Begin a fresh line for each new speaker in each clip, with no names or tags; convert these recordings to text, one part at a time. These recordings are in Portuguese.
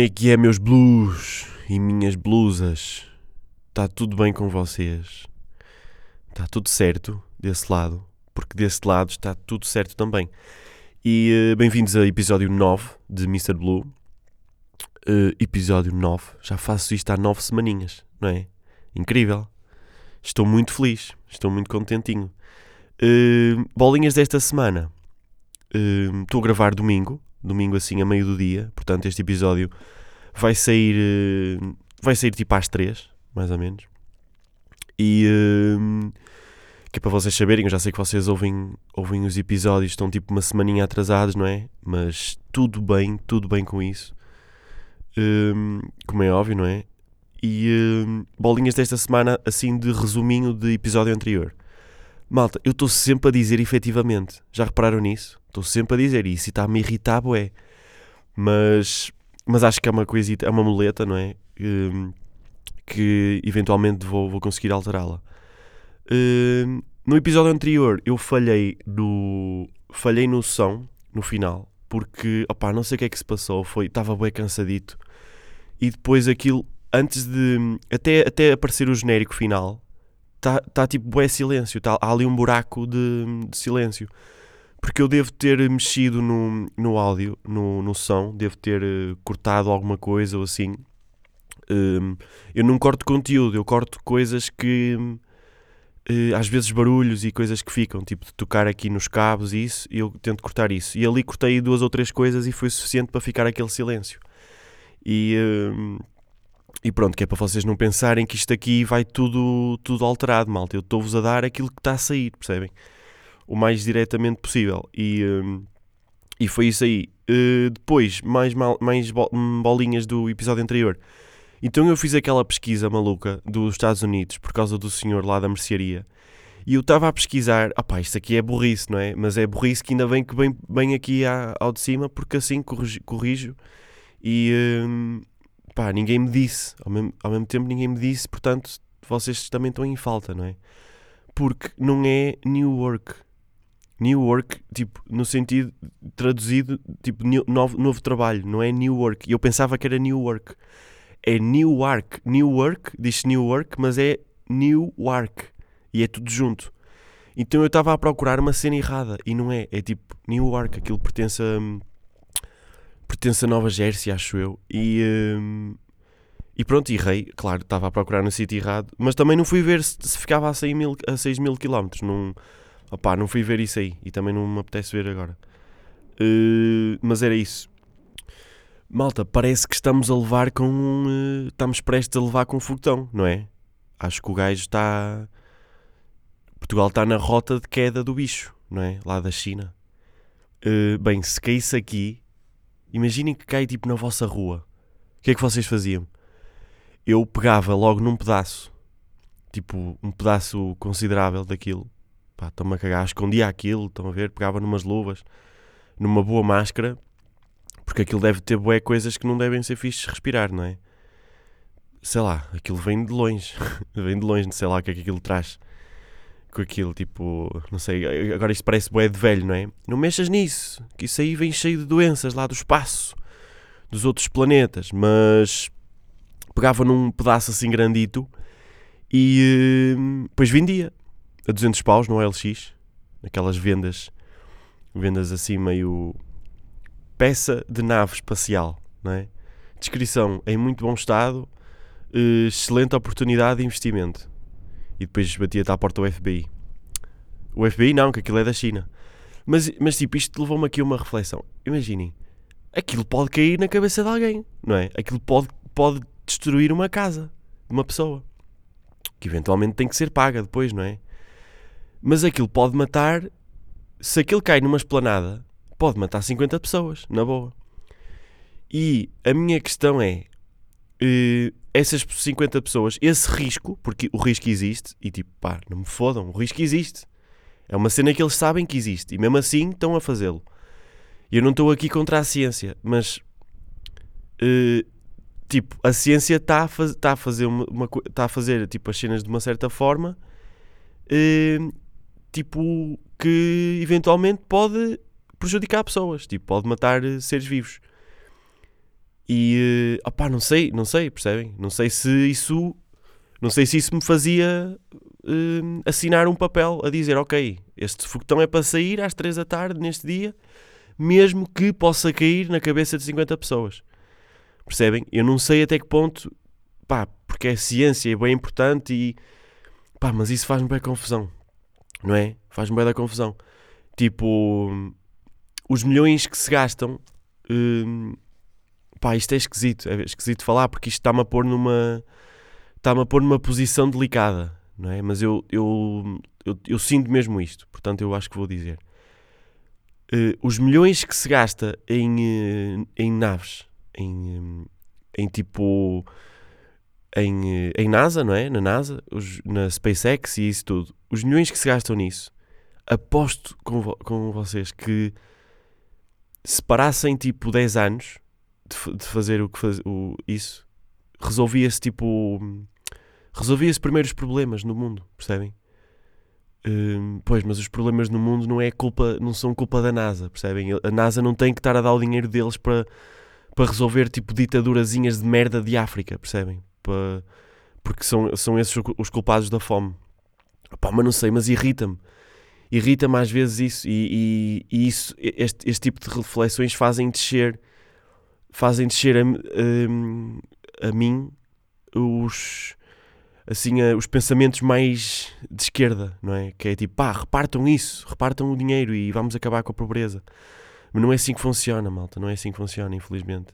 Como é que é, meus blues e minhas blusas? Está tudo bem com vocês? Está tudo certo desse lado? Porque desse lado está tudo certo também. E uh, bem-vindos a episódio 9 de Mr. Blue. Uh, episódio 9. Já faço isto há 9 semaninhas, não é? Incrível. Estou muito feliz. Estou muito contentinho. Uh, bolinhas desta semana. Estou a gravar domingo, domingo assim a meio do dia, portanto este episódio vai sair uh, vai sair tipo às 3, mais ou menos. E uh, que é para vocês saberem, eu já sei que vocês ouvem, ouvem os episódios, estão tipo uma semaninha atrasados, não é? Mas tudo bem, tudo bem com isso. Uh, como é óbvio, não é? E bolinhas desta semana, assim de resuminho de episódio anterior. Malta, eu estou sempre a dizer efetivamente. Já repararam nisso? Estou sempre a dizer isso e está-me irritar, bué. Mas, mas acho que é uma coisita, é uma muleta, não é? Um, que eventualmente vou, vou conseguir alterá-la. Um, no episódio anterior eu falhei no, falhei no som, no final, porque, opá, não sei o que é que se passou, foi, estava bem cansadito. E depois aquilo, antes de, até, até aparecer o genérico final, está tá tipo bué silêncio, tá, há ali um buraco de, de, silêncio. Porque eu devo ter mexido no, no áudio, no, no som, devo ter uh, cortado alguma coisa ou assim. Um, eu não corto conteúdo, eu corto coisas que uh, às vezes barulhos e coisas que ficam, tipo de tocar aqui nos cabos e isso, e eu tento cortar isso. E ali cortei duas ou três coisas e foi suficiente para ficar aquele silêncio. E, um, e pronto, que é para vocês não pensarem que isto aqui vai tudo, tudo alterado, malta. Eu estou-vos a dar aquilo que está a sair, percebem? O mais diretamente possível. E, um, e foi isso aí. Uh, depois, mais, mais bolinhas do episódio anterior. Então eu fiz aquela pesquisa maluca dos Estados Unidos por causa do senhor lá da mercearia. E eu estava a pesquisar, ah isto aqui é burrice, não é? Mas é burrice que ainda bem que bem, bem aqui ao de cima, porque assim corrijo, corrijo e, hum, pá, ninguém me disse, ao mesmo, ao mesmo tempo ninguém me disse, portanto vocês também estão em falta, não é? Porque não é New Work. New Work, tipo, no sentido traduzido, tipo, new, novo, novo trabalho, não é New Work. E eu pensava que era New Work. É New Work. New Work, diz New Work, mas é New Work. E é tudo junto. Então eu estava a procurar uma cena errada e não é. É tipo New Work, aquilo pertence a pertence a Nova Jersey, acho eu. E, um, e pronto, errei. Claro, estava a procurar no sítio errado. Mas também não fui ver se, se ficava a 6 mil, a 6 mil quilómetros. Não, opá, não fui ver isso aí. E também não me apetece ver agora. Uh, mas era isso. Malta, parece que estamos a levar com. Uh, estamos prestes a levar com um foguetão, não é? Acho que o gajo está. Portugal está na rota de queda do bicho, não é? Lá da China. Uh, bem, se caísse aqui, Imaginem que cai tipo na vossa rua. O que é que vocês faziam? Eu pegava logo num pedaço, tipo um pedaço considerável daquilo. Pá, estão-me a cagar, escondia aquilo, estão a ver? Pegava numas luvas, numa boa máscara, porque aquilo deve ter bué coisas que não devem ser fixes respirar, não é? Sei lá, aquilo vem de longe, vem de longe, não sei lá o que é que aquilo traz com aquilo, tipo, não sei, agora isto parece bué de velho, não é? Não mexas nisso, que isso aí vem cheio de doenças lá do espaço, dos outros planetas, mas pegava num pedaço assim grandito e uh, depois vendia a 200 paus no LX, aquelas vendas, vendas assim meio peça de nave espacial, não é? Descrição em muito bom estado, uh, excelente oportunidade de investimento e depois batia-te à porta do FBI. O FBI não, que aquilo é da China. Mas, mas tipo, isto levou-me aqui a uma reflexão. Imaginem, aquilo pode cair na cabeça de alguém, não é? Aquilo pode, pode destruir uma casa de uma pessoa. Que eventualmente tem que ser paga depois, não é? Mas aquilo pode matar. Se aquilo cai numa esplanada, pode matar 50 pessoas, na boa. E a minha questão é: uh, essas 50 pessoas, esse risco, porque o risco existe, e tipo, pá, não me fodam, o risco existe. É uma cena que eles sabem que existe, e mesmo assim estão a fazê-lo. Eu não estou aqui contra a ciência, mas uh, tipo, a ciência está a, faz, tá a fazer uma, uma tá a fazer tipo as cenas de uma certa forma uh, tipo que eventualmente pode prejudicar pessoas, tipo, pode matar seres vivos. E, uh, opá, não sei, não sei, percebem? Não sei se isso, não sei se isso me fazia uh, assinar um papel a dizer, ok, este foguetão é para sair às 3 da tarde neste dia, mesmo que possa cair na cabeça de 50 pessoas. Percebem? Eu não sei até que ponto, pá, porque é ciência, é bem importante e, pá, mas isso faz-me bem confusão, não é? Faz-me bem da confusão. Tipo, os milhões que se gastam, hum, pá, isto é esquisito, é esquisito falar porque isto está-me a pôr numa, está-me a pôr numa posição delicada, não é? Mas eu, eu, eu, eu sinto mesmo isto, portanto eu acho que vou dizer. Uh, os milhões que se gasta em, uh, em naves, em, em tipo em, em NASA, não é? Na NASA, os, na SpaceX e isso tudo. Os milhões que se gastam nisso, aposto com, com vocês que se parassem tipo 10 anos de, de fazer o que faz, o, isso, resolvia-se tipo. Resolvia-se primeiro os problemas no mundo, percebem? Hum, pois, mas os problemas no mundo não é culpa, não são culpa da NASA, percebem? A NASA não tem que estar a dar o dinheiro deles para, para resolver tipo ditadurazinhas de merda de África, percebem? Para, porque são, são esses os culpados da fome. Pá, mas não sei, mas irrita-me. Irrita-me às vezes isso e, e, e isso, este, este tipo de reflexões fazem descer fazem descer a, a, a mim os assim os pensamentos mais de esquerda, não é? Que é tipo, pá, repartam isso, repartam o dinheiro e vamos acabar com a pobreza. Mas não é assim que funciona, malta, não é assim que funciona, infelizmente.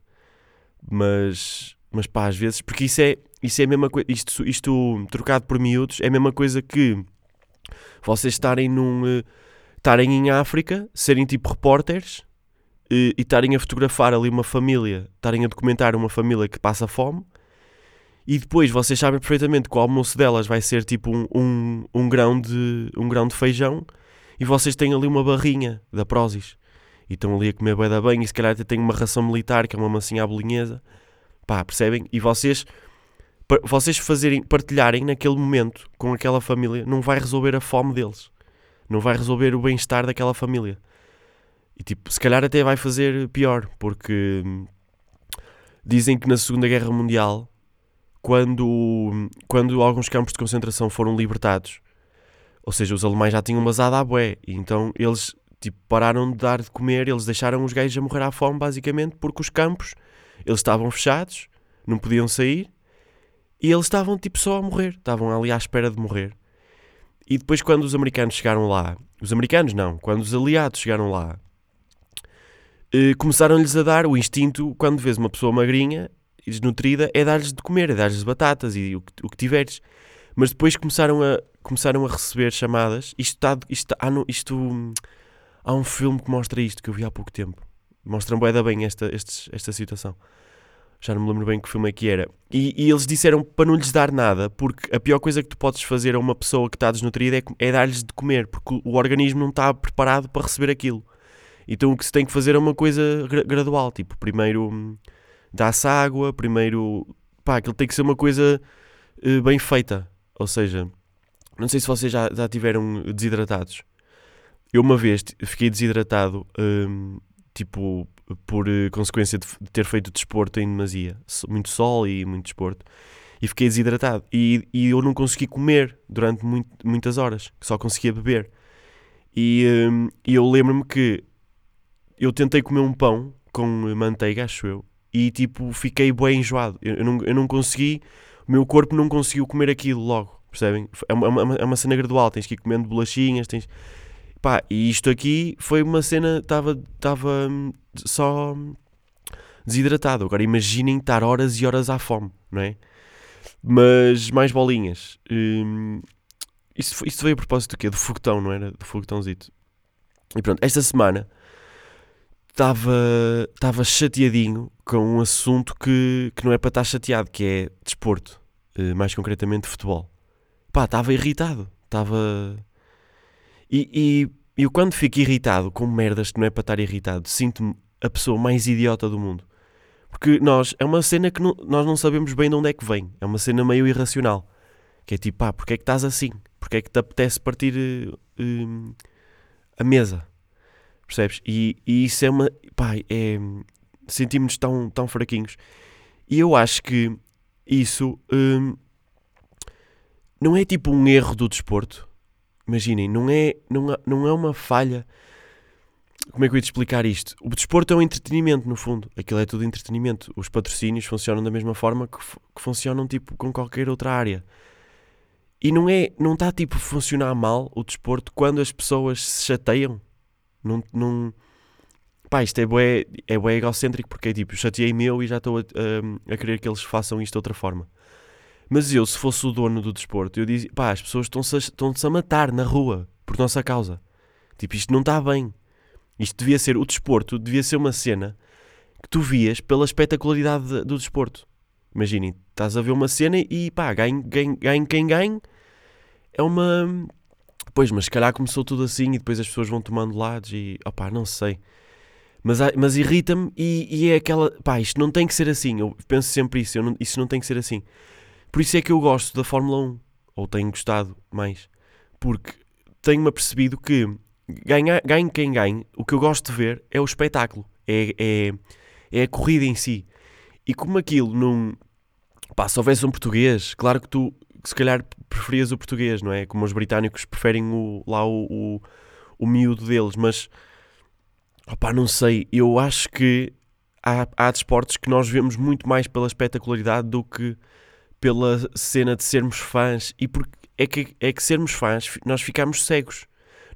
Mas, mas pá, às vezes, porque isso é, isso é a mesma coisa, isto, isto trocado por miúdos, é a mesma coisa que vocês estarem num. Uh, estarem em África, serem tipo repórteres e estarem a fotografar ali uma família, estarem a documentar uma família que passa fome e depois vocês sabem perfeitamente que o almoço delas vai ser tipo um, um, um, grão, de, um grão de feijão e vocês têm ali uma barrinha da Prozis e estão ali a comer bué da bem e se calhar até têm uma ração militar que é uma massinha à bolinhesa pá, percebem? E vocês vocês fazerem, partilharem naquele momento com aquela família não vai resolver a fome deles não vai resolver o bem-estar daquela família e tipo, se calhar até vai fazer pior porque hum, dizem que na Segunda Guerra Mundial quando, quando alguns campos de concentração foram libertados, ou seja, os alemães já tinham basado à bué, e então eles tipo, pararam de dar de comer, eles deixaram os gajos a morrer à fome, basicamente, porque os campos, eles estavam fechados, não podiam sair, e eles estavam tipo só a morrer, estavam ali à espera de morrer. E depois quando os americanos chegaram lá, os americanos não, quando os aliados chegaram lá, eh, começaram-lhes a dar o instinto, quando vês uma pessoa magrinha, e desnutrida é dar-lhes de comer, é dar-lhes batatas e o que, o que tiveres. Mas depois começaram a, começaram a receber chamadas. Isto está. Isto, há, no, isto, há um filme que mostra isto que eu vi há pouco tempo. Mostra bem, bem esta, estes, esta situação. Já não me lembro bem que filme é que era. E, e, eles disseram para não lhes dar nada, porque a pior coisa que tu podes fazer a uma pessoa que está desnutrida é, é dar-lhes de comer, porque o organismo não está preparado para receber aquilo. Então o que se tem que fazer é uma coisa gradual, tipo, primeiro dá-se água, primeiro. pá, aquilo tem que ser uma coisa uh, bem feita. Ou seja, não sei se vocês já, já tiveram desidratados. Eu uma vez fiquei desidratado, um, tipo, por uh, consequência de, ter feito desporto em demasia. Muito sol e muito desporto. E fiquei desidratado. E, e eu não consegui comer durante muito, muitas horas. Só conseguia beber. E, um, e eu lembro-me que eu tentei comer um pão com manteiga, acho eu e tipo fiquei bem enjoado. Eu, eu, não, eu não consegui, o meu corpo não conseguiu comer aquilo logo, percebem? É uma, é uma, é uma cena gradual, tens que ir comendo bolachinhas, tens. Pá, e isto aqui foi uma cena, estava hum, só desidratado. Agora imaginem estar horas e horas à fome, não é? Mas mais bolinhas. Hum, isto, isto veio a propósito do quê? Do foguetão, não era? Do foguetãozito. E pronto, esta semana estava, estava chateadinho com um assunto que, que não é para estar chateado, que é desporto, eh, mais concretamente futebol. Pá, estava irritado, estava... E, e eu quando fico irritado com merdas que não é para estar irritado, sinto-me a pessoa mais idiota do mundo. Porque nós, é uma cena que não, nós não sabemos bem de onde é que vem. É uma cena meio irracional. Que é tipo, pá, porque é que estás assim? Porque é que te apetece partir uh, a mesa? Percebes? E, e isso é uma. Pá, é. sentimos-nos tão, tão fraquinhos. E eu acho que isso hum, não é tipo um erro do desporto. Imaginem, não é, não, não é uma falha. Como é que eu ia te explicar isto? O desporto é um entretenimento, no fundo. Aquilo é tudo entretenimento. Os patrocínios funcionam da mesma forma que, que funcionam tipo com qualquer outra área. E não é, não está tipo a funcionar mal o desporto quando as pessoas se chateiam. Não, não, pá, isto é bué, é bué egocêntrico porque é tipo, chateei meu e já estou a, a, a, querer que eles façam isto de outra forma. Mas eu, se fosse o dono do desporto, eu dizia, pá, as pessoas estão-se a, estão a matar na rua por nossa causa. Tipo, isto não está bem. Isto devia ser, o desporto devia ser uma cena que tu vias pela espetacularidade do desporto. Imaginem, estás a ver uma cena e pá, ganhe, ganhe, ganhe quem ganhe. É uma. Pois, mas se calhar começou tudo assim e depois as pessoas vão tomando lados e. opá, não sei. Mas, mas irrita-me e, e, é aquela. pá, isto não tem que ser assim. Eu penso sempre isso. Não, isso não tem que ser assim. Por isso é que eu gosto da Fórmula 1. Ou tenho gostado mais. Porque tenho-me apercebido que ganha, ganhe quem ganhe, o que eu gosto de ver é o espetáculo. É, é, é a corrida em si. E como aquilo não, Pá, se houvesse um português, claro que tu se calhar preferias o português, não é? Como os britânicos preferem o, lá o, o, o miúdo deles, mas opá, não sei, eu acho que há, há desportos que nós vemos muito mais pela espetacularidade do que pela cena de sermos fãs e porque é que, é que sermos fãs nós ficamos cegos.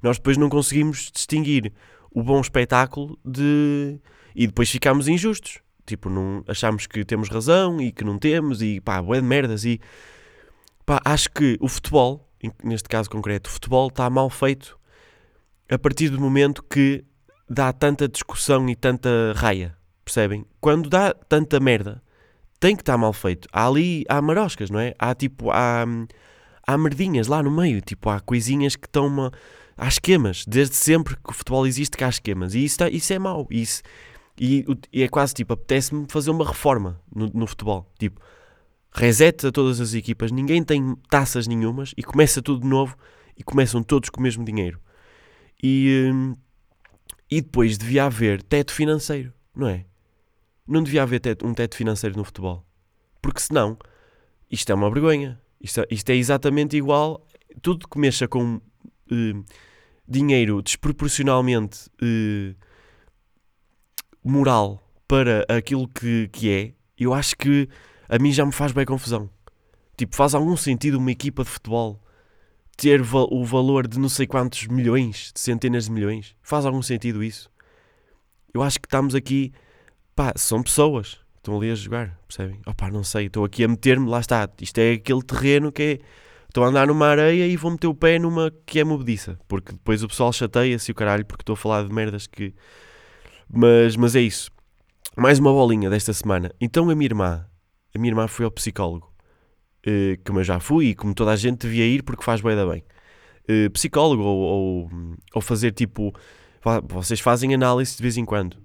Nós depois não conseguimos distinguir o bom espetáculo de e depois ficamos injustos. Tipo, não, achamos que temos razão e que não temos e pá, bué de merdas. E pá, acho que o futebol, neste caso concreto, o futebol está mal feito a partir do momento que dá tanta discussão e tanta raia. Percebem? Quando dá tanta merda, tem que estar mal feito. Há ali, há maroscas, não é? Há tipo, há, há merdinhas lá no meio. Tipo, há coisinhas que estão. Uma, há esquemas. Desde sempre que o futebol existe, que há esquemas. E isso, tá, isso é mau. Isso, e, e é quase tipo, apetece-me fazer uma reforma no, no futebol. Tipo, reset a todas as equipas, ninguém tem taças nenhumas e começa tudo de novo e começam todos com o mesmo dinheiro. E, hum, e depois devia haver teto financeiro, não é? Não devia haver teto, um teto financeiro no futebol. Porque senão, isto é uma vergonha. Isto, é, isto é exatamente igual. Tudo que mexa com uh, dinheiro desproporcionalmente. Uh, moral para aquilo que, que é, eu acho que a mim já me faz bem confusão. Tipo, faz algum sentido uma equipa de futebol ter o valor de não sei quantos milhões, de centenas de milhões? Faz algum sentido isso? Eu acho que estamos aqui, pá, são pessoas que estão ali a jogar, percebem? Opá, não sei, estou aqui a meter-me, lá está, isto é aquele terreno que é, estou a andar numa areia e vou meter o pé numa que é movediça, porque depois o pessoal chateia-se o caralho porque estou a falar de merdas que mas, mas é isso. Mais uma bolinha desta semana. Então a minha irmã, a minha irmã foi ao psicólogo. Uh, como eu já fui e como toda a gente devia ir porque faz bem da bem. Uh, psicólogo ou, ou, ou, fazer tipo. Vocês fazem análise de vez em quando.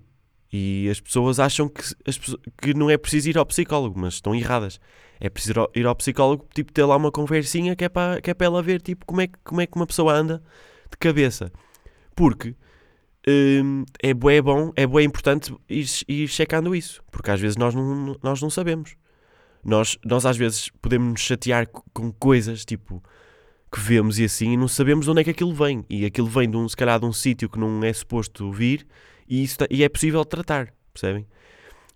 E as pessoas acham que, as, que não é preciso ir ao psicólogo, mas estão erradas. É preciso ir ao psicólogo, tipo, ter lá uma conversinha que é para, que é para ela ver, tipo, como é, como é que uma pessoa anda de cabeça. Porque Hum, é bué bom, é importante ir, ir checando isso, porque às vezes nós não, nós não sabemos. Nós, nós às vezes podemos nos chatear com coisas tipo que vemos e assim e não sabemos de onde é que aquilo vem. E aquilo vem de um, se calhar de um sítio que não é suposto vir e, isso, e é possível tratar, percebem?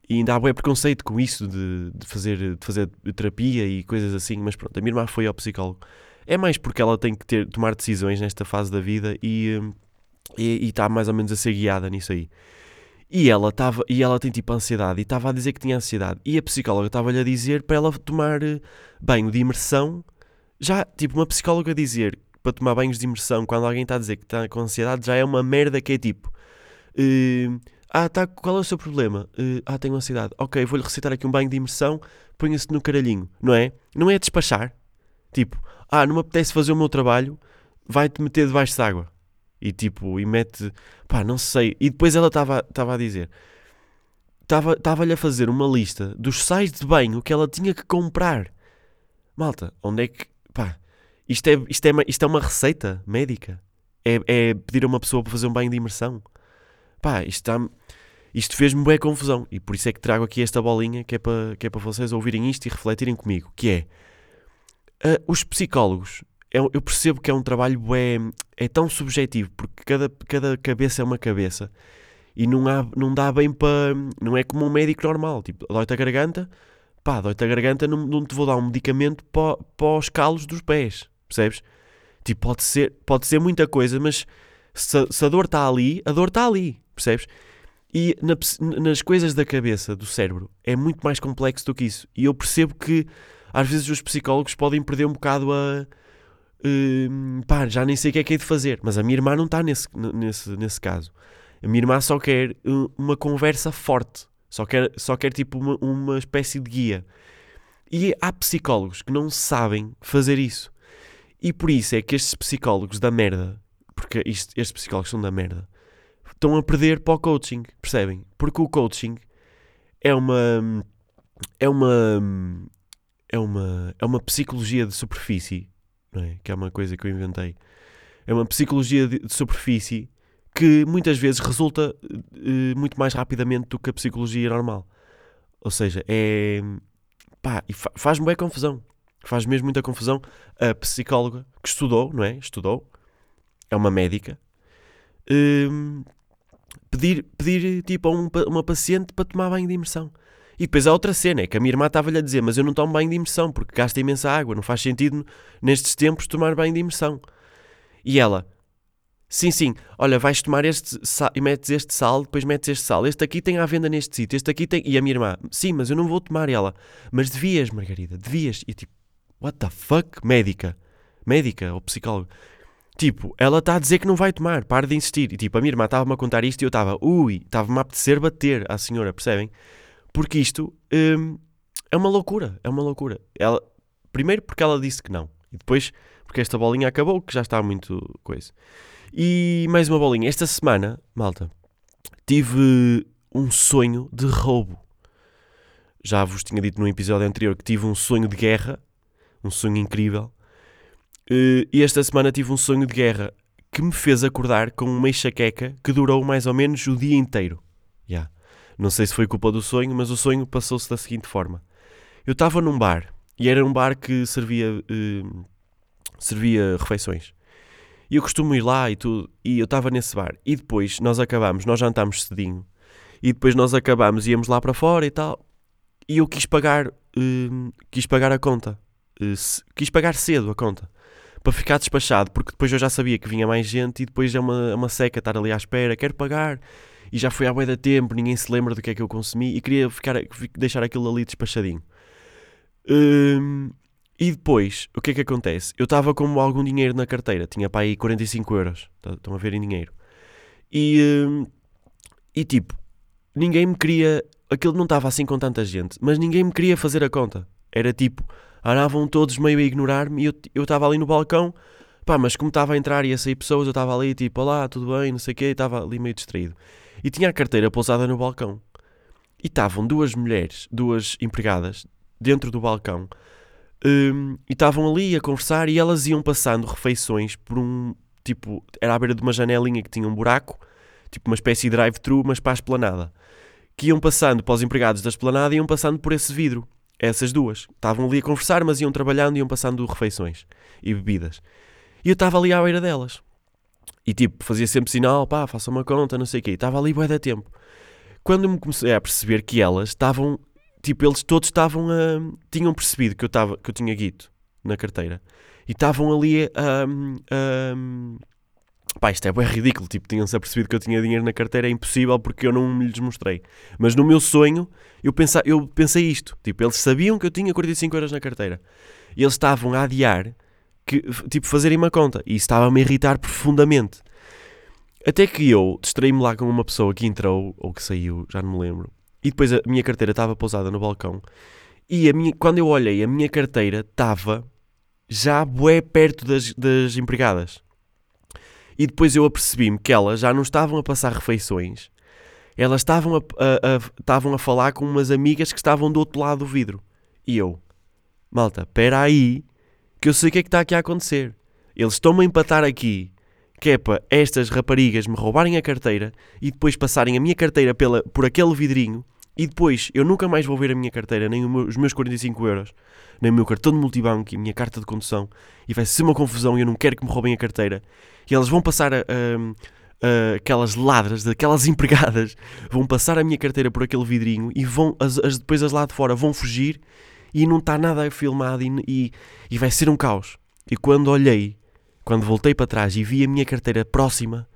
E ainda há bué preconceito com isso de, de, fazer, de fazer terapia e coisas assim, mas pronto, a minha irmã foi ao psicólogo. É mais porque ela tem que ter, tomar decisões nesta fase da vida e, hum, está mais ou menos a ser guiada nisso aí. E ela, tava, e ela tem tipo ansiedade e estava a dizer que tinha ansiedade. E a psicóloga estava-lhe a dizer para ela tomar eh, banho de imersão. Já, tipo, uma psicóloga dizer para tomar banhos de imersão quando alguém está a dizer que está com ansiedade já é uma merda que é tipo. Uh, ah, tá, qual é o seu problema? Uh, ah, tenho ansiedade. Ok, vou-lhe recitar aqui um banho de imersão, ponha-se no caralhinho, não é? Não é despachar. Tipo, ah, não me apetece fazer o meu trabalho, vai-te meter debaixo de água e tipo, e mete, pá, não sei. E depois ela estava a dizer, estava-lhe a fazer uma lista dos sais de banho que ela tinha que comprar. Malta, onde é que, pá, isto é, isto é, isto é uma receita médica? É, é pedir a uma pessoa para fazer um banho de imersão? Pá, isto está... isto fez-me bem confusão. E por isso é que trago aqui esta bolinha que é para, que é para vocês ouvirem isto e refletirem comigo. Que é, uh, os psicólogos, eu, eu, percebo que é um trabalho é, é tão subjetivo, porque cada, cada cabeça é uma cabeça. E não, há, não dá bem para... Não é como um médico normal. Tipo, dói-te a garganta, pá, dói-te a garganta, não, não te vou dar um medicamento para, para os calos dos pés. Percebes? Tipo, pode ser, pode ser muita coisa, mas se, se a dor está ali, a dor está ali. Percebes? E na, nas coisas da cabeça, do cérebro, é muito mais complexo do que isso. E eu percebo que às vezes os psicólogos podem perder um bocado a. Uh, pá, já nem sei o que é que é de fazer. Mas a minha irmã não está nesse, nesse, nesse caso. A minha irmã só quer uma conversa forte. Só quer, só quer tipo uma, uma espécie de guia. E há psicólogos que não sabem fazer isso. E por isso é que estes psicólogos da merda, porque isto, estes psicólogos são da merda, estão a perder para o coaching, percebem? Porque o coaching é uma é uma é uma é uma psicologia de superfície, não é? Que é uma coisa que eu inventei. É uma psicologia de, de superfície que muitas vezes resulta uh, muito mais rapidamente do que a psicologia normal. Ou seja, é pá, e fa faz-me bem confusão. Faz mesmo muita confusão. A psicóloga que estudou, não é? Estudou, é uma médica, uh, pedir, pedir tipo a um, uma paciente para tomar banho de imersão. E depois há outra cena, é que a minha irmã estava-lhe a dizer, mas eu não tomo banho de imersão porque gasta imensa água, não faz sentido nestes tempos tomar banho de imersão. E ela, sim, sim, olha, vais tomar este sal, e metes este sal, depois metes este sal, este aqui tem à venda neste sítio, este aqui tem... E a minha irmã, sim, mas eu não vou tomar. Ela, mas devias, Margarida, devias. E tipo, what the fuck? Médica. Médica ou psicóloga. Tipo, ela está a dizer que não vai tomar, para de insistir. E tipo, a minha irmã estava-me a contar isto e eu estava, ui, estava-me a apetecer bater à senhora, percebem? Porque isto hum, é uma loucura, é uma loucura. Ela, primeiro porque ela disse que não, e depois porque esta bolinha acabou, que já está muito coisa. E mais uma bolinha. Esta semana, malta, tive um sonho de roubo. Já vos tinha dito no episódio anterior que tive um sonho de guerra, um sonho incrível. Uh, e esta semana tive um sonho de guerra que me fez acordar com uma enxaqueca que durou mais ou menos o dia inteiro. Yeah. Não sei se foi culpa do sonho, mas o sonho passou-se da seguinte forma. Eu estava num bar, e era um bar que servia, uh, servia refeições. E eu costumo ir lá e tudo, e eu estava nesse bar. E depois nós acabámos, nós jantámos cedinho, e depois nós acabámos, íamos lá para fora e tal, e eu quis pagar, uh, quis pagar a conta. quis pagar cedo a conta para ficar despachado, porque depois eu já sabia que vinha mais gente e depois é uma, é uma seca estar ali à espera, quero pagar. E já foi há bué da tempo, ninguém se lembra do que é que eu consumi e queria ficar, deixar aquilo ali despachadinho. Hum, e depois, o que é que acontece? Eu estava com algum dinheiro na carteira, tinha para aí 45 euros, tá, estão a ver em dinheiro. E, hum, e tipo, ninguém me queria, aquilo não estava assim com tanta gente, mas ninguém me queria fazer a conta. Era tipo, andavam todos meio a ignorar-me e eu estava ali no balcão, pá, mas como estava a entrar e a sair pessoas, eu estava ali tipo, olá, tudo bem, não sei o quê, estava ali meio distraído. E tinha a carteira pousada no balcão. E estavam duas mulheres, duas empregadas, dentro do balcão, um, e estavam ali a conversar e elas iam passando refeições por um, tipo, era à beira de uma janelinha que tinha um buraco, tipo uma espécie de drive-thru, mas para a esplanada. Que iam passando para os empregados da esplanada e iam passando por esse vidro. Essas duas. Estavam ali a conversar, mas iam trabalhando e iam passando refeições e bebidas. E eu estava ali à beira delas. E tipo, fazia sempre sinal, pá, faça uma conta, não sei o quê. Estava ali bué da tempo. Quando me comecei a perceber que elas estavam, tipo, eles todos estavam a... Tinham percebido que eu, estava, que eu tinha guito na carteira. E estavam ali a... a Pá, isto é bem ridículo. Tipo, tinham-se apercebido que eu tinha dinheiro na carteira, é impossível porque eu não lhes mostrei. Mas no meu sonho, eu, pensa, eu pensei isto. Tipo, eles sabiam que eu tinha 45 euros na carteira. E eles estavam a adiar, que, tipo, fazerem uma conta. E isso estava-me a irritar profundamente. Até que eu distraí-me lá com uma pessoa que entrou, ou que saiu, já não me lembro. E depois a minha carteira estava pousada no balcão. E a minha, quando eu olhei, a minha carteira estava já bué perto das, das empregadas. E depois eu apercebi-me que elas já não estavam a passar refeições, elas estavam a, a, a, estavam a falar com umas amigas que estavam do outro lado do vidro. E eu, malta, espera aí, que eu sei o que é que está aqui a acontecer. Eles estão-me a empatar aqui que é para estas raparigas me roubarem a carteira e depois passarem a minha carteira pela, por aquele vidrinho e depois eu nunca mais vou ver a minha carteira, nem os meus 45 euros, nem o meu cartão de multibanco e a minha carta de condução e vai ser uma confusão e eu não quero que me roubem a carteira e elas vão passar a, a, a, aquelas ladras, aquelas empregadas, vão passar a minha carteira por aquele vidrinho e vão as, as, depois as lá de fora vão fugir e não está nada filmado e, e, e vai ser um caos. E quando olhei quando voltei para trás e vi a minha carteira próxima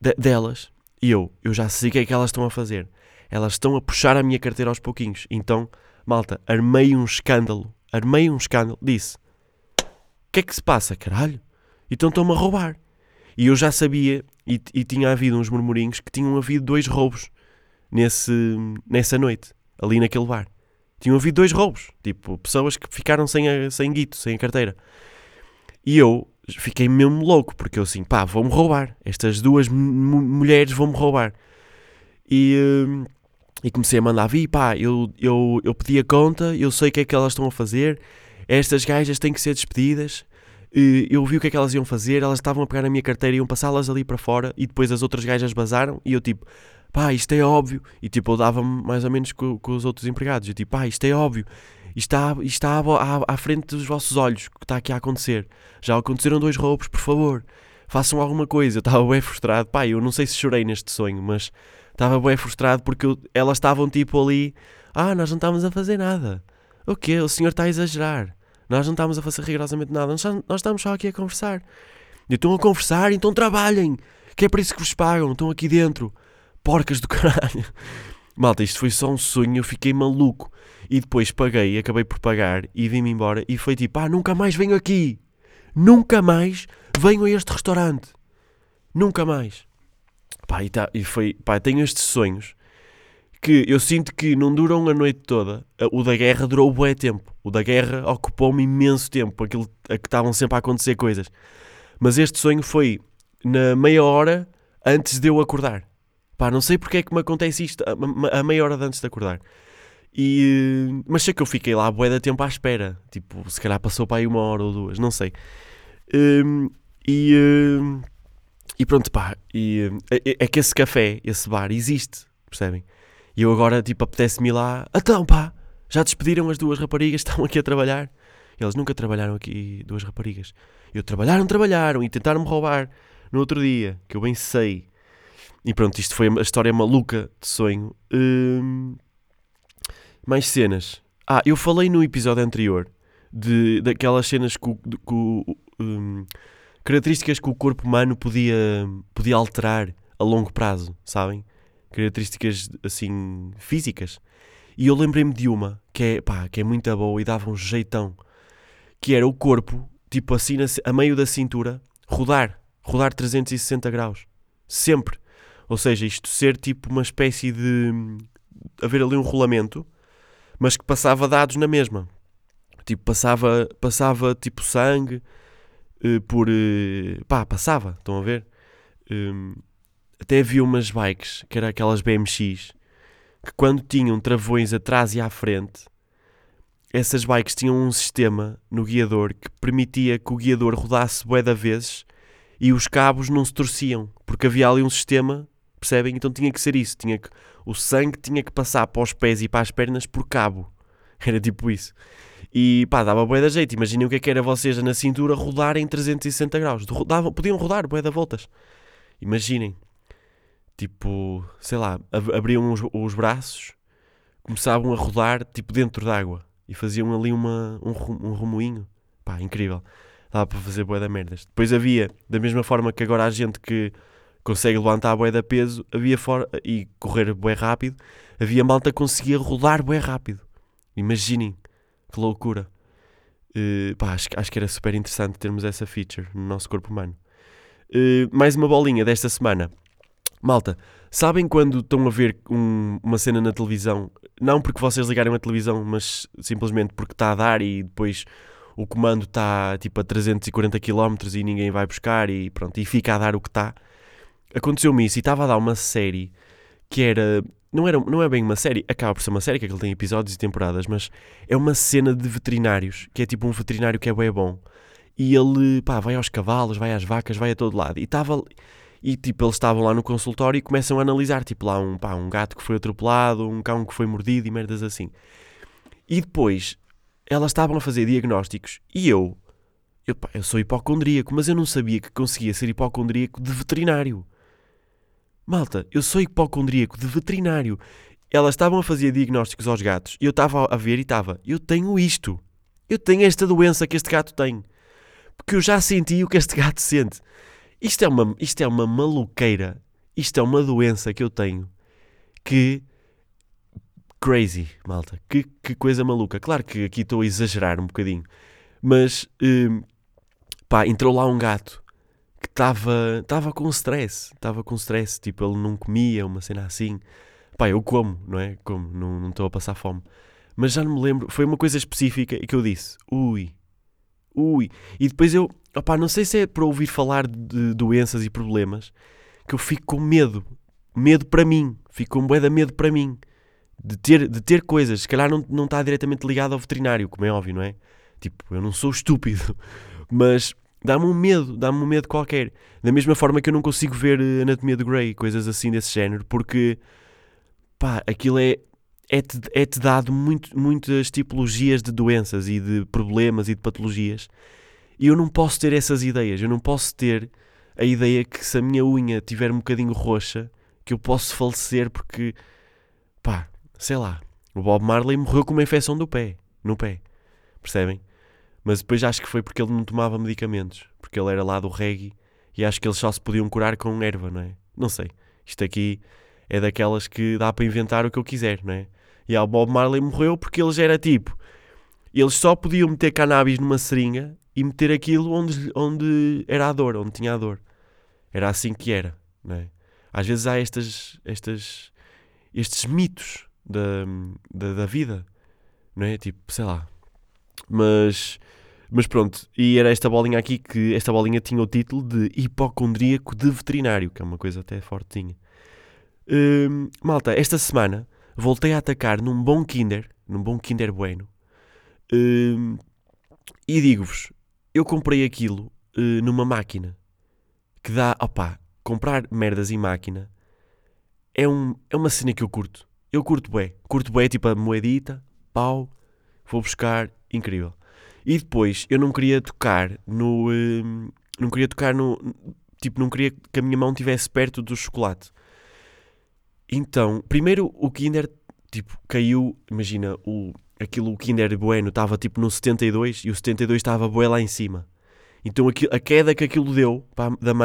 de, delas, eu, eu já sei o que é que elas estão a fazer. Elas estão a puxar a minha carteira aos pouquinhos. Então, malta, armei um escândalo. Armei um escândalo. Disse: O que é que se passa, caralho? Então estão-me a roubar. E eu já sabia, e, e, tinha havido uns murmurinhos, que tinham havido dois roubos nesse, nessa noite, ali naquele bar. Tinham havido dois roubos. Tipo, pessoas que ficaram sem, a, sem guito, sem a carteira. E eu fiquei mesmo louco, porque eu assim, pá, vão-me roubar. Estas duas mulheres vão-me roubar. E, hum, e comecei a mandar vir, pá, eu, eu, eu pedi a conta, eu sei o que é que elas estão a fazer, estas gajas têm que ser despedidas. Eu vi o que é que elas iam fazer, elas estavam a pegar a minha carteira e iam passá-las ali para fora e depois as outras gajas bazaram e eu tipo, pá, isto é óbvio. E tipo, eu dava-me mais ou menos com, com os outros empregados. Eu tipo, pá, isto é óbvio. Isto está, isto está à, à, frente dos vossos olhos, o que está aqui a acontecer. Já aconteceram dois roubos, por favor, façam alguma coisa. Eu estava bem frustrado. Pá, eu não sei se chorei neste sonho, mas estava bem frustrado porque eu, elas estavam tipo ali. Ah, nós não estávamos a fazer nada. O quê? O senhor está a exagerar. Nós não estamos a fazer rigorosamente nada. Nós, nós estamos só aqui a conversar. E estão a conversar, então trabalhem. Que é para isso que vos pagam. Estão aqui dentro. Porcas do caralho. Malta, isto foi só um sonho. Eu fiquei maluco. E depois paguei, acabei por pagar e vim-me embora. E foi tipo: ah, nunca mais venho aqui. Nunca mais venho a este restaurante. Nunca mais. Pá, e, tá, e foi, pá, tenho estes sonhos que eu sinto que não duram a noite toda. O da guerra durou bué tempo. O da guerra ocupou-me imenso tempo. Aquilo a que estavam sempre a acontecer coisas. Mas este sonho foi na meia hora antes de eu acordar. Pá, não sei porque é que me acontece isto a, a meia hora antes de acordar. E, mas sei que eu fiquei lá bué da tempo à espera. Tipo, se calhar passou para aí uma hora ou duas, não sei. Um, e, um, e pronto, pá. E, é, é, que esse café, esse bar, existe, percebem? E eu agora, tipo, apetece-me lá. Então, pá, já despediram as duas raparigas, estão aqui a trabalhar. Eles nunca trabalharam aqui, duas raparigas. Eu trabalharam, trabalharam e tentaram-me roubar no outro dia, que eu bem sei. E pronto, isto foi a história maluca de sonho. Um, mais cenas. Ah, eu falei no episódio anterior de, daquelas cenas com, com um, características que o corpo humano podia, podia alterar a longo prazo, sabem? Características assim físicas. E eu lembrei-me de uma que é, pá, que é muito boa e dava um jeitão, que era o corpo, tipo assim, a meio da cintura, rodar, rodar 360 graus, sempre. Ou seja, isto ser tipo uma espécie de haver ali um rolamento mas que passava dados na mesma. Tipo, passava, passava tipo sangue uh, por. Uh, pá, passava, estão a ver? Um, até havia umas bikes, que eram aquelas BMX, que quando tinham travões atrás e à frente, essas bikes tinham um sistema no guiador que permitia que o guiador rodasse bué da vezes e os cabos não se torciam, porque havia ali um sistema, percebem? Então tinha que ser isso, tinha que o sangue tinha que passar para os pés e para as pernas por cabo. Era tipo isso. E pá, dava bué da jeito. Imaginem o que é que era vocês na cintura rodarem 360 graus. Rodavam, podiam rodar bué da voltas. Imaginem. Tipo, sei lá, abriam os, os braços, começavam a rodar tipo dentro d'água e faziam ali uma, um, um remoinho. Pá, incrível. Dava para fazer bué da merdas. Depois havia, da mesma forma que agora há gente que consegue levantar bué da peso havia for e correr bué rápido, havia malta que conseguia rodar bué rápido. Imaginem que loucura. Uh, pá, acho, acho que era super interessante termos essa feature no nosso corpo humano. Uh, mais uma bolinha desta semana. Malta, sabem quando estão a ver um, uma cena na televisão, não porque vocês ligarem a televisão, mas simplesmente porque está a dar e depois o comando está tipo a 340 km e ninguém vai buscar e pronto, e fica a dar o que está aconteceu-me isso e estava a dar uma série que era. Não, era, não é bem uma série, acaba por ser uma série, que aquilo tem episódios e temporadas, mas é uma cena de veterinários, que é tipo um veterinário que é bem bom. e ele, pá, vai aos cavalos, vai às vacas, vai a todo lado. E estava. E tipo, eles estavam lá no consultório e começam a analisar, tipo, lá um, pá, um gato que foi atropelado, um cão que foi mordido e merdas assim. E depois, elas estavam a fazer diagnósticos e eu, eu, pá, eu sou hipocondríaco, mas eu não sabia que conseguia ser hipocondríaco de veterinário. Malta, eu sou hipocondríaco de veterinário. Elas estavam a fazer diagnósticos aos gatos e eu estava a ver e estava, eu tenho isto. Eu tenho esta doença que este gato tem. Porque eu já senti o que este gato sente. Isto é uma, isto é uma maluqueira. Isto é uma doença que eu tenho. Que. Crazy, malta. Que, que coisa maluca. Claro que aqui estou a exagerar um bocadinho. Mas. Hum, pá, entrou lá um gato que estava estava com stress. Estava com stress. Tipo, ele não comia, uma cena assim. Pá, eu como, não é? Como, não estou a passar fome. Mas já não me lembro. Foi uma coisa específica que eu disse: ui, ui. E depois eu, opá, não sei se é para ouvir falar de doenças e problemas, que eu fico com medo. Medo para mim. Fico com bué de medo para mim. De ter, de ter coisas. Se calhar não, não está diretamente ligado ao veterinário, como é óbvio, não é? Tipo, eu não sou estúpido. Mas dá-me um medo, dá-me um medo qualquer. Da mesma forma que eu não consigo ver eh, Anatomia de Grey, coisas assim desse género, porque pá, aquilo é é-te é -te dado muito, muitas tipologias de doenças e de problemas e de patologias e eu não posso ter essas ideias. Eu não posso ter a ideia que se a minha unha tiver um bocadinho roxa, que eu posso falecer porque, pá, sei lá, o Bob Marley morreu com uma infecção do pé, no pé, percebem? Mas depois acho que foi porque ele não tomava medicamentos, porque ele era lá do reggae e acho que eles só se podiam curar com erva, não é? Não sei. Isto aqui é daquelas que dá para inventar o que eu quiser, não é? E o Bob Marley morreu porque eles era tipo. Eles só podiam meter cannabis numa seringa e meter aquilo onde, onde era a dor, onde tinha a dor. Era assim que era. Não é? Às vezes há estas, estas, estes mitos da, da, da vida, não é? Tipo, sei lá. Mas, mas pronto, e era esta bolinha aqui que esta bolinha tinha o título de hipocondríaco de veterinário, que é uma coisa até fortinha. Hum, malta, esta semana voltei a atacar num bom Kinder, num bom Kinder Bueno. Uh, e digo-vos, eu comprei aquilo uh, numa máquina que dá, opá, comprar merdas em máquina é, um, é uma cena que eu curto. Eu curto bem, curto bem, tipo a moedita, pau, vou buscar, incrível. E depois eu não queria tocar no. Uh, não queria tocar no. Tipo, não queria que a minha mão estivesse perto do chocolate. Então, primeiro o Kinder, tipo, caiu, imagina, o, aquilo, o Kinder Bueno estava tipo no 72 e o 72 estava bué lá em cima. Então a queda que aquilo deu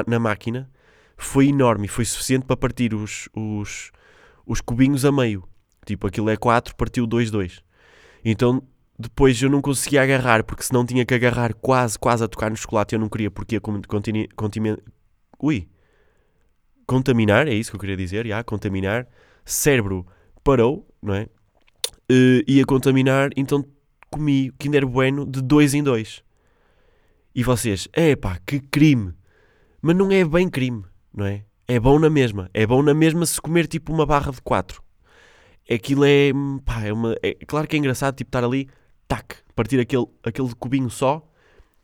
na máquina foi enorme, foi suficiente para partir os, os, os cubinhos a meio. Tipo, aquilo é 4, partiu 2, 2. Então depois eu não conseguia agarrar, porque senão tinha que agarrar quase, quase a tocar no chocolate. Eu não queria, porque ia. Ui, contaminar, é isso que eu queria dizer, já, contaminar, cérebro parou, não é? Uh, ia contaminar, então comi Kinder Bueno de dois em dois. E vocês, é pá, que crime! Mas não é bem crime, não é? É bom na mesma. É bom na mesma se comer tipo uma barra de quatro. Aquilo é, pá, é uma... É, claro que é engraçado, tipo, estar ali, tac, partir aquele, aquele cubinho só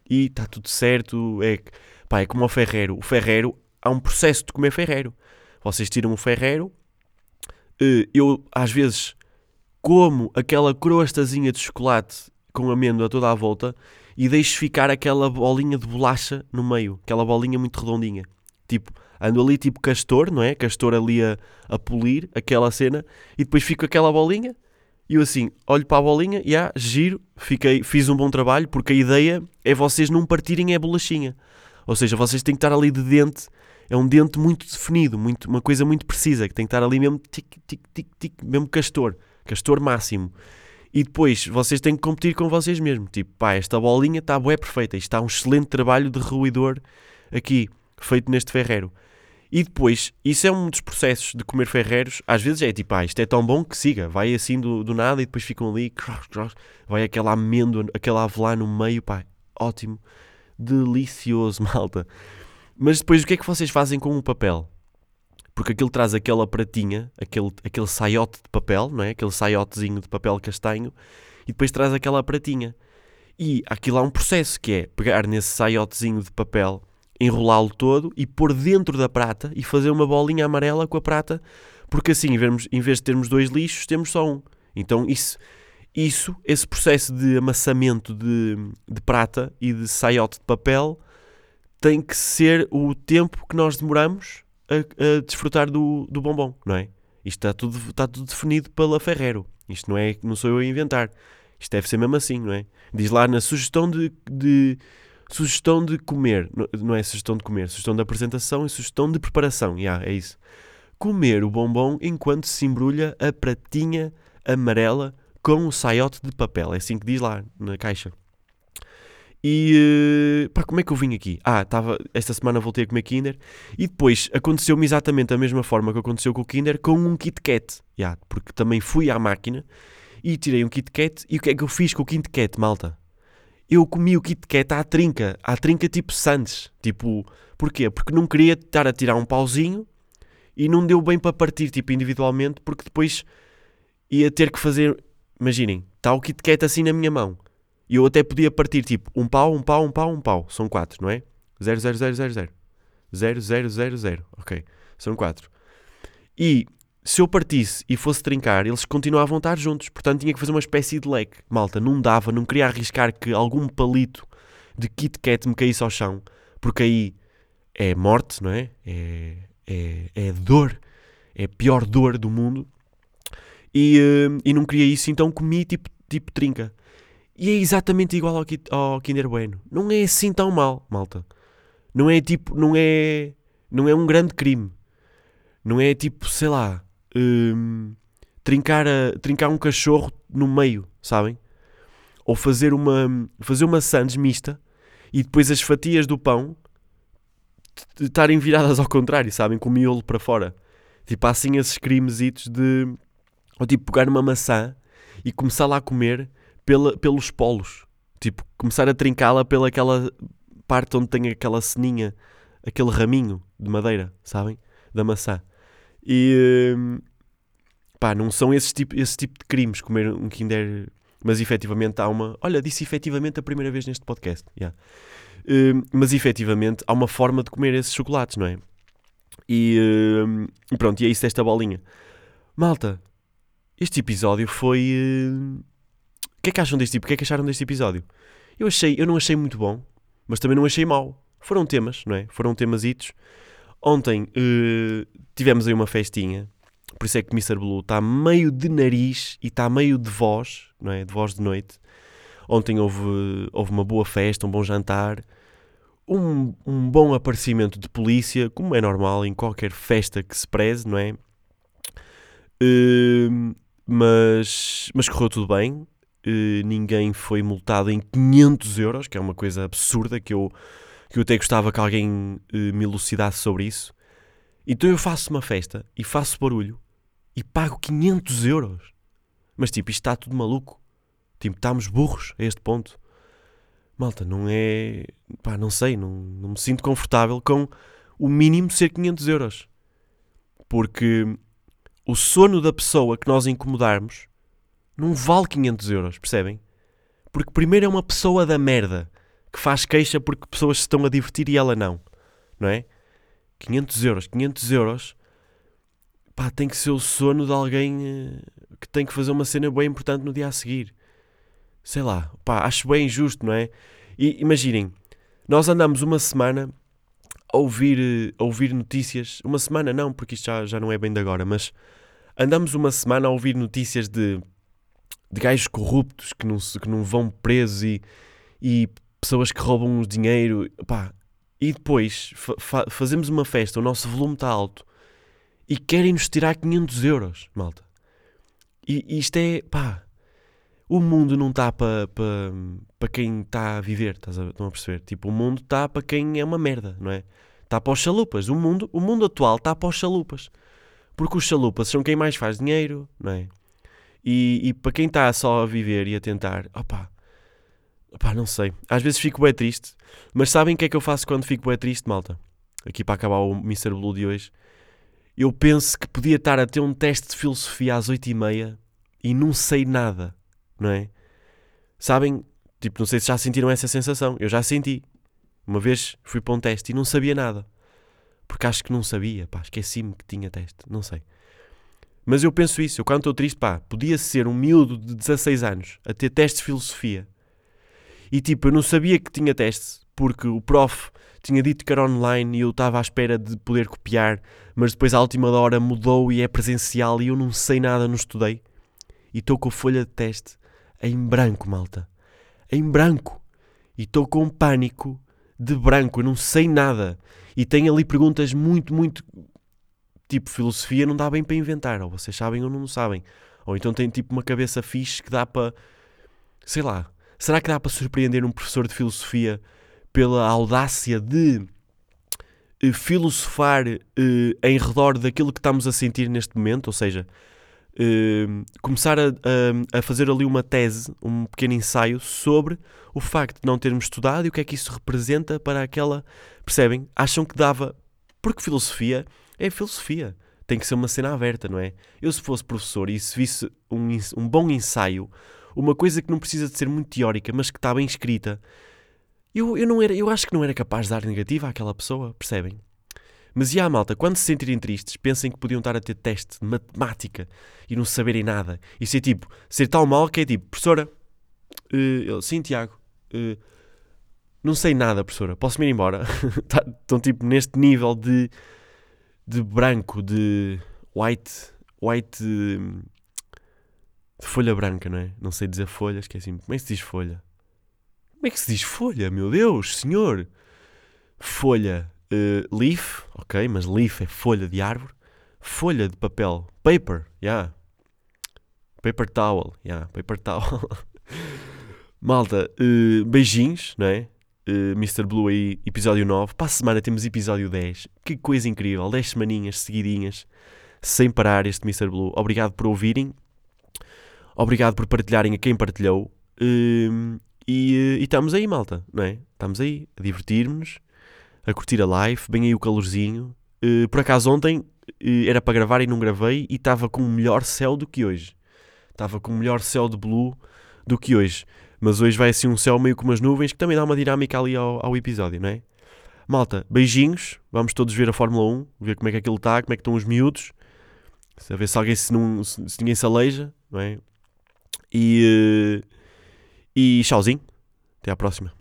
e está tudo certo. É, pá, é como o Ferreiro. O Ferreiro há um processo de comer ferreiro. Vocês tiram o ferreiro, eh, eu às vezes como aquela crostazinha de chocolate com amêndoa toda à volta e deixo ficar aquela bolinha de bolacha no meio, aquela bolinha muito redondinha. Tipo, ando ali tipo castor, não é? Castor ali a, a polir aquela cena e depois fico aquela bolinha e eu assim, olho para a bolinha e ah, giro, fiquei, fiz um bom trabalho porque a ideia é vocês não partirem a bolachinha. Ou seja, vocês têm que estar ali de dente é um dente muito definido, muito, uma coisa muito precisa, que tem que estar ali mesmo tic, tic, tic, tic, mesmo castor, castor máximo. E depois vocês têm que competir com vocês mesmos. Tipo, pá, esta bolinha está bué perfeita. Isto está um excelente trabalho de ruidor aqui, feito neste ferreiro. E depois, isso é um dos processos de comer ferreiros. Às vezes é tipo, ah, isto é tão bom que siga. Vai assim do, do nada e depois ficam ali, vai aquela amêndoa, aquela avelã no meio, pá, ótimo. Delicioso, malta. Mas depois o que é que vocês fazem com o papel? Porque aquilo traz aquela pratinha, aquele, aquele saiote de papel, não é? Aquele saiotezinho de papel castanho, e depois traz aquela pratinha. E aquilo há um processo que é pegar nesse saiotezinho de papel, enrolá-lo todo e pôr dentro da prata e fazer uma bolinha amarela com a prata, porque assim, em vez, de termos dois lixos, temos só um. Então isso, isso esse processo de amassamento de, de prata e de saiote de papel tem que ser o tempo que nós demoramos a, a desfrutar do, do bombom, não é? Isto está tudo, está tudo definido pela Ferrero. Isto não, é, não sou eu a inventar. Isto deve ser mesmo assim, não é? Diz lá na sugestão de, de sugestão de comer, não, é sugestão de comer, sugestão de apresentação e sugestão de preparação. Yeah, é isso. Comer o bombom enquanto se embrulha a pratinha amarela com o saiote de papel. É assim que diz lá na caixa. E uh, pá, como é que eu vim aqui? Ah, tava, esta semana voltei a comer Kinder e depois aconteceu-me exatamente a mesma forma que aconteceu com o Kinder com um Kit Kat. Yeah, porque também fui à máquina e tirei um Kit Kat. E o que é que eu fiz com o Kit Kat, malta? Eu comi o Kit Kat à trinca, à trinca tipo Santos. Tipo, porquê? Porque não queria estar a tirar um pauzinho e não deu bem para partir, tipo, individualmente, porque depois ia ter que fazer. Imaginem, está o Kit Kat assim na minha mão e eu até podia partir tipo um pau, um pau, um pau, um pau. São quatro, não é? 0, 0, 0, 0, 0. 0, 0, 0, 0. Ok. São quatro. E se eu partisse e fosse trincar, eles continuavam a estar juntos. Portanto, tinha que fazer uma espécie de leque. Malta, não dava, não queria arriscar que algum palito de Kit Kat me caísse ao chão. Porque aí é morte, não é? É, é, é dor. É a pior dor do mundo. E, uh, e não queria isso, então comi tipo, tipo trinca. E é exatamente igual ao, ao Kinder Bueno. Não é assim tão mal, malta. Não é tipo, não é, não é um grande crime. Não é tipo, sei lá, hum, trincar, a, trincar um cachorro no meio, sabem? Ou fazer uma, fazer uma sandes mista e depois as fatias do pão estarem viradas ao contrário, sabem? Com o miolo para fora. Tipo, há assim esses crimesitos de. Ou tipo, pegar uma maçã e começar lá a comer pela, pelos polos. Tipo, começar a trincá-la pelaquela parte onde tem aquela ceninha, aquele raminho de madeira, sabem? Da maçã. E hum, pá, não são esse tipo, esse tipo de crimes comer um Kinder. Mas efetivamente há uma. Olha, disse efetivamente a primeira vez neste podcast. Yeah. Uh, mas efetivamente há uma forma de comer esses chocolates, não é? E, uh, pronto, e é isso desta bolinha. Malta, este episódio foi. Uh, o que é que acham deste tipo? O que é que acharam deste episódio? Eu achei, eu não achei muito bom, mas também não achei mau. Foram temas, não é? Foram temas hitos. Ontem uh, tivemos aí uma festinha, por isso é que Mr. Blue está meio de nariz e está meio de voz, não é? De voz de noite. Ontem houve, houve uma boa festa, um bom jantar, um, um bom aparecimento de polícia, como é normal em qualquer festa que se preze, não é? Uh, mas, mas correu tudo bem. Uh, ninguém foi multado em 500 euros, que é uma coisa absurda que eu, que eu até gostava que alguém uh, me elucidasse sobre isso. Então eu faço uma festa e faço barulho e pago 500 euros. Mas tipo, isto está tudo maluco. Tipo, estamos burros a este ponto. Malta, não é. pá, não sei, não, não me sinto confortável com o mínimo ser 500 euros. Porque o sono da pessoa que nós incomodarmos não vale 500 euros, percebem? Porque primeiro é uma pessoa da merda que faz queixa porque pessoas se estão a divertir e ela não, não é? 500 euros, 500 euros, pá, tem que ser o sono de alguém eh, que tem que fazer uma cena bem importante no dia a seguir. Sei lá, pá, acho bem injusto, não é? E imaginem, nós andamos uma semana a ouvir, a ouvir notícias, uma semana não, porque isto já, já não é bem de agora, mas andamos uma semana a ouvir notícias de de gajos corruptos que não, que não vão presos e, e pessoas que roubam dinheiro. Pá. E depois fa fa fazemos uma festa, o nosso volume está alto e querem-nos tirar 500 euros, malta. E, e isto é, pá, o mundo não está para pa, pa quem está a viver, estás a, estão a perceber? Tipo, o mundo está para quem é uma merda, não é? Está para os chalupas. O mundo, o mundo atual está para os chalupas. Porque os chalupas são quem mais faz dinheiro, não é? E, e para quem está só a viver e a tentar, opá, opá, não sei. Às vezes fico bem triste, mas sabem o que é que eu faço quando fico bem triste, malta? Aqui para acabar o Mr. Blue de hoje. Eu penso que podia estar a ter um teste de filosofia às 8 e meia e não sei nada, não é? Sabem, Tipo, não sei se já sentiram essa sensação. Eu já senti. Uma vez fui para um teste e não sabia nada. Porque acho que não sabia, pá, esqueci-me que tinha teste, não sei. Mas eu penso isso, eu quando estou triste, pá, podia ser um miúdo de 16 anos a ter teste de filosofia. E tipo, eu não sabia que tinha teste, porque o prof tinha dito que era online e eu estava à espera de poder copiar, mas depois à última hora mudou e é presencial e eu não sei nada, não estudei. E estou com a folha de teste em branco, malta. Em branco. E estou com pânico de branco, eu não sei nada. E tenho ali perguntas muito, muito. Tipo, filosofia não dá bem para inventar. Ou vocês sabem ou não sabem. Ou então tem tipo uma cabeça fixe que dá para. Sei lá. Será que dá para surpreender um professor de filosofia pela audácia de uh, filosofar uh, em redor daquilo que estamos a sentir neste momento? Ou seja, uh, começar a, a, a, fazer ali uma tese, um pequeno ensaio sobre o facto de não termos estudado e o que é que isso representa para aquela. Percebem? Acham que dava. Porque filosofia é filosofia. Tem que ser uma cena aberta, não é? Eu, se fosse professor e se visse um, um bom ensaio, uma coisa que não precisa de ser muito teórica, mas que está bem escrita, eu, eu, não era, eu acho que não era capaz de dar negativa àquela pessoa, percebem? Mas e a malta, quando se sentirem tristes, pensem que podiam estar a ter teste de matemática e não saberem nada. E ser tipo, ser tão mal que é tipo, professora, uh, sim, Tiago, uh, não sei nada, professora, posso-me ir embora? Tá, estão tipo neste nível de, de branco, de white, white, de, de folha branca, não é? Não sei dizer folha, esqueci Como é que se diz folha? Como é que se diz folha, meu Deus, senhor? Folha, uh, leaf, ok, mas leaf é folha de árvore. Folha de papel, paper, yeah. Paper towel, yeah, paper towel. Malta, uh, beijinhos, não é? Uh, Mr. Blue aí, episódio 9. Para a semana temos episódio 10. Que coisa incrível, 10 semaninhas seguidinhas, sem parar este Mr. Blue. Obrigado por ouvirem. Obrigado por partilharem a quem partilhou. Uh, e, e, estamos aí, malta, não é? Estamos aí a divertir-nos, a curtir a live, bem aí o calorzinho. Uh, por acaso ontem era para gravar e não gravei e estava com um melhor céu do que hoje. Estava com um melhor céu de blue do que hoje. Mas hoje vai assim um céu meio com umas nuvens que também dá uma dinâmica ali ao, ao episódio, não é? Malta, beijinhos. Vamos todos ver a Fórmula 1, ver como é que aquilo está, como é que estão os miúdos. A ver se alguém se, não, se, se ninguém se aleija, não é? E, uh, e tchauzinho. Até à próxima.